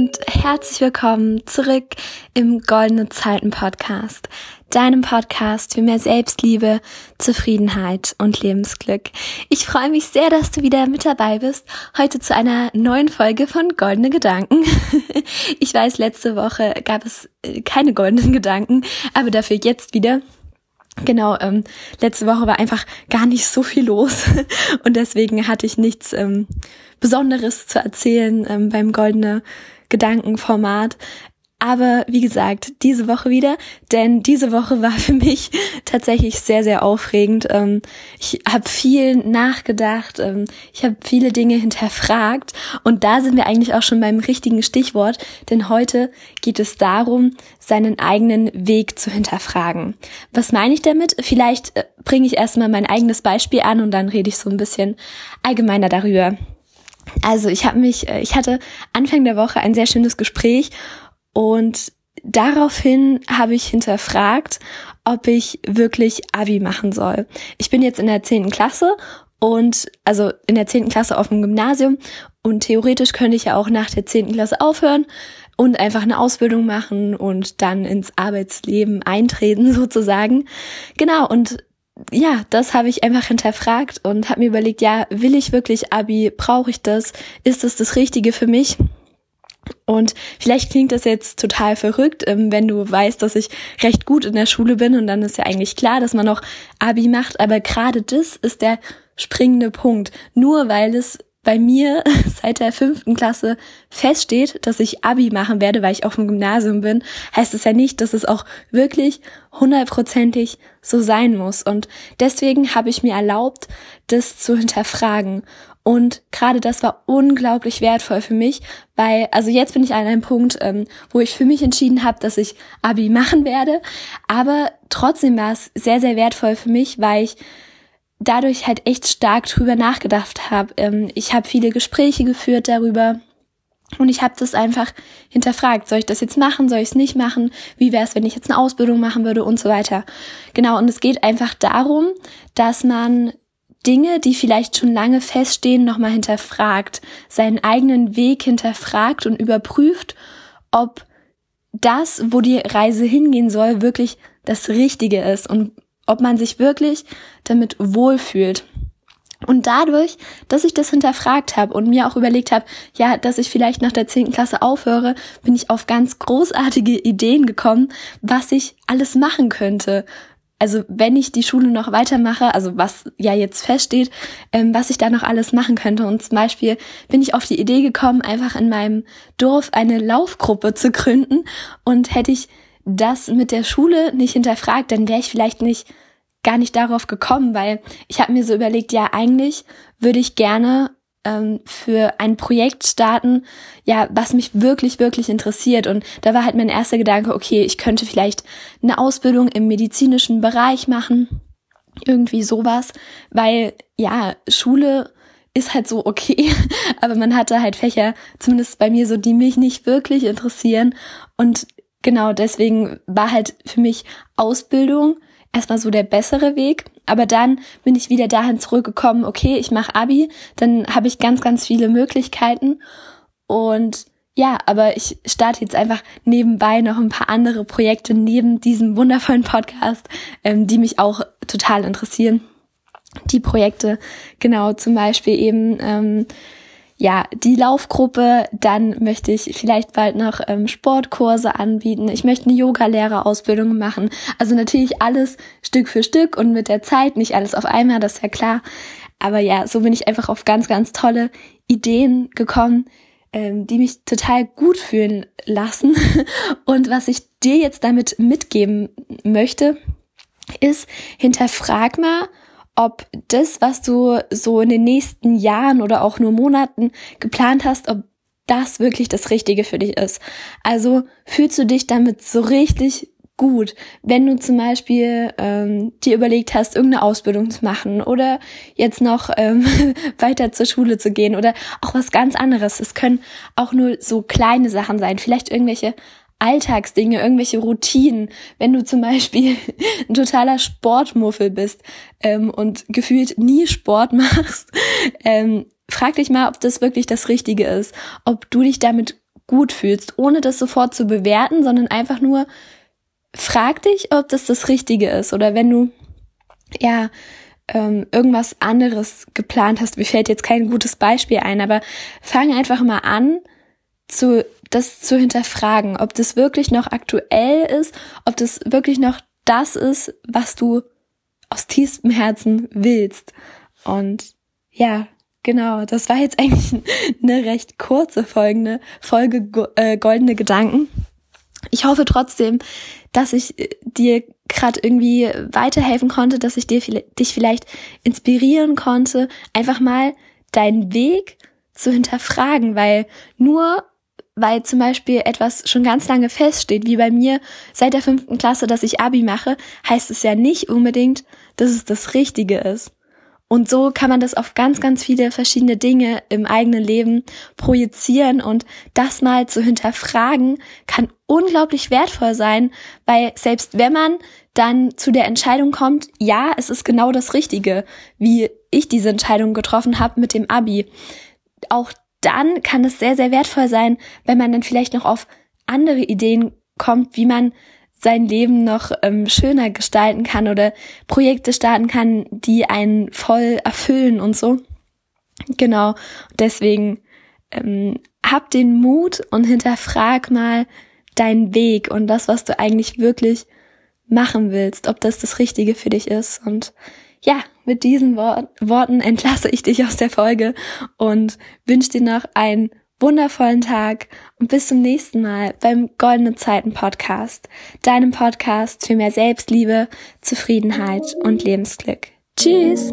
und herzlich willkommen zurück im Goldene Zeiten Podcast, deinem Podcast für mehr Selbstliebe, Zufriedenheit und Lebensglück. Ich freue mich sehr, dass du wieder mit dabei bist, heute zu einer neuen Folge von Goldene Gedanken. Ich weiß, letzte Woche gab es äh, keine goldenen Gedanken, aber dafür jetzt wieder. Genau, ähm, letzte Woche war einfach gar nicht so viel los und deswegen hatte ich nichts ähm, Besonderes zu erzählen ähm, beim Goldene Gedankenformat. Aber wie gesagt, diese Woche wieder, denn diese Woche war für mich tatsächlich sehr, sehr aufregend. Ähm, ich habe viel nachgedacht, ähm, ich habe viele Dinge hinterfragt und da sind wir eigentlich auch schon beim richtigen Stichwort, denn heute geht es darum, seinen eigenen Weg zu hinterfragen. Was meine ich damit? Vielleicht äh, bringe ich erstmal mein eigenes Beispiel an und dann rede ich so ein bisschen allgemeiner darüber. Also ich habe mich, äh, ich hatte Anfang der Woche ein sehr schönes Gespräch und daraufhin habe ich hinterfragt, ob ich wirklich Abi machen soll. Ich bin jetzt in der zehnten Klasse und also in der zehnten Klasse auf dem Gymnasium und theoretisch könnte ich ja auch nach der zehnten Klasse aufhören und einfach eine Ausbildung machen und dann ins Arbeitsleben eintreten sozusagen. Genau und ja, das habe ich einfach hinterfragt und habe mir überlegt, ja, will ich wirklich Abi? Brauche ich das? Ist das das Richtige für mich? Und vielleicht klingt das jetzt total verrückt, ähm, wenn du weißt, dass ich recht gut in der Schule bin und dann ist ja eigentlich klar, dass man noch Abi macht. Aber gerade das ist der springende Punkt. Nur weil es bei mir seit der fünften Klasse feststeht, dass ich Abi machen werde, weil ich auf dem Gymnasium bin, heißt es ja nicht, dass es auch wirklich hundertprozentig so sein muss. Und deswegen habe ich mir erlaubt, das zu hinterfragen. Und gerade das war unglaublich wertvoll für mich, weil, also jetzt bin ich an einem Punkt, ähm, wo ich für mich entschieden habe, dass ich Abi machen werde. Aber trotzdem war es sehr, sehr wertvoll für mich, weil ich dadurch halt echt stark drüber nachgedacht habe. Ähm, ich habe viele Gespräche geführt darüber und ich habe das einfach hinterfragt. Soll ich das jetzt machen? Soll ich es nicht machen? Wie wäre es, wenn ich jetzt eine Ausbildung machen würde und so weiter? Genau, und es geht einfach darum, dass man Dinge, die vielleicht schon lange feststehen, nochmal hinterfragt, seinen eigenen Weg hinterfragt und überprüft, ob das, wo die Reise hingehen soll, wirklich das Richtige ist und ob man sich wirklich damit wohlfühlt. Und dadurch, dass ich das hinterfragt habe und mir auch überlegt habe, ja, dass ich vielleicht nach der zehnten Klasse aufhöre, bin ich auf ganz großartige Ideen gekommen, was ich alles machen könnte. Also wenn ich die Schule noch weitermache, also was ja jetzt feststeht, ähm, was ich da noch alles machen könnte. Und zum Beispiel bin ich auf die Idee gekommen, einfach in meinem Dorf eine Laufgruppe zu gründen. Und hätte ich das mit der Schule nicht hinterfragt, dann wäre ich vielleicht nicht gar nicht darauf gekommen, weil ich habe mir so überlegt, ja, eigentlich würde ich gerne ähm, für ein Projekt starten, ja, was mich wirklich, wirklich interessiert. Und da war halt mein erster Gedanke, okay, ich könnte vielleicht eine Ausbildung im medizinischen Bereich machen, irgendwie sowas, weil ja, Schule ist halt so okay, aber man hatte halt Fächer, zumindest bei mir so, die mich nicht wirklich interessieren. Und genau deswegen war halt für mich Ausbildung erstmal so der bessere Weg. Aber dann bin ich wieder dahin zurückgekommen, okay, ich mache Abi, dann habe ich ganz, ganz viele Möglichkeiten. Und ja, aber ich starte jetzt einfach nebenbei noch ein paar andere Projekte neben diesem wundervollen Podcast, ähm, die mich auch total interessieren. Die Projekte, genau, zum Beispiel eben ähm, ja, die Laufgruppe, dann möchte ich vielleicht bald noch ähm, Sportkurse anbieten. Ich möchte eine Yoga-Lehrerausbildung machen. Also natürlich alles Stück für Stück und mit der Zeit, nicht alles auf einmal, das ist ja klar. Aber ja, so bin ich einfach auf ganz, ganz tolle Ideen gekommen, ähm, die mich total gut fühlen lassen. Und was ich dir jetzt damit mitgeben möchte, ist, hinterfrag mal, ob das, was du so in den nächsten Jahren oder auch nur Monaten geplant hast, ob das wirklich das Richtige für dich ist. Also fühlst du dich damit so richtig gut, wenn du zum Beispiel ähm, dir überlegt hast, irgendeine Ausbildung zu machen oder jetzt noch ähm, weiter zur Schule zu gehen oder auch was ganz anderes. Es können auch nur so kleine Sachen sein, vielleicht irgendwelche Alltagsdinge, irgendwelche Routinen. Wenn du zum Beispiel ein totaler Sportmuffel bist ähm, und gefühlt nie Sport machst, ähm, frag dich mal, ob das wirklich das Richtige ist, ob du dich damit gut fühlst, ohne das sofort zu bewerten, sondern einfach nur frag dich, ob das das Richtige ist oder wenn du ja ähm, irgendwas anderes geplant hast. Mir fällt jetzt kein gutes Beispiel ein, aber fang einfach mal an, zu, das zu hinterfragen, ob das wirklich noch aktuell ist, ob das wirklich noch das ist, was du aus tiefstem Herzen willst. Und ja, genau, das war jetzt eigentlich eine recht kurze folgende Folge äh, Goldene Gedanken. Ich hoffe trotzdem, dass ich äh, dir gerade irgendwie weiterhelfen konnte, dass ich dir dich vielleicht inspirieren konnte, einfach mal deinen Weg zu hinterfragen, weil nur weil zum Beispiel etwas schon ganz lange feststeht, wie bei mir seit der fünften Klasse, dass ich Abi mache, heißt es ja nicht unbedingt, dass es das Richtige ist. Und so kann man das auf ganz, ganz viele verschiedene Dinge im eigenen Leben projizieren und das mal zu hinterfragen kann unglaublich wertvoll sein, weil selbst wenn man dann zu der Entscheidung kommt, ja, es ist genau das Richtige, wie ich diese Entscheidung getroffen habe mit dem Abi. Auch dann kann es sehr, sehr wertvoll sein, wenn man dann vielleicht noch auf andere Ideen kommt, wie man sein Leben noch ähm, schöner gestalten kann oder Projekte starten kann, die einen voll erfüllen und so. Genau, deswegen ähm, hab den Mut und hinterfrag mal deinen Weg und das, was du eigentlich wirklich machen willst, ob das das Richtige für dich ist. Und ja, mit diesen Wor Worten entlasse ich dich aus der Folge und wünsche dir noch einen wundervollen Tag und bis zum nächsten Mal beim Goldene Zeiten Podcast, deinem Podcast für mehr Selbstliebe, Zufriedenheit und Lebensglück. Tschüss!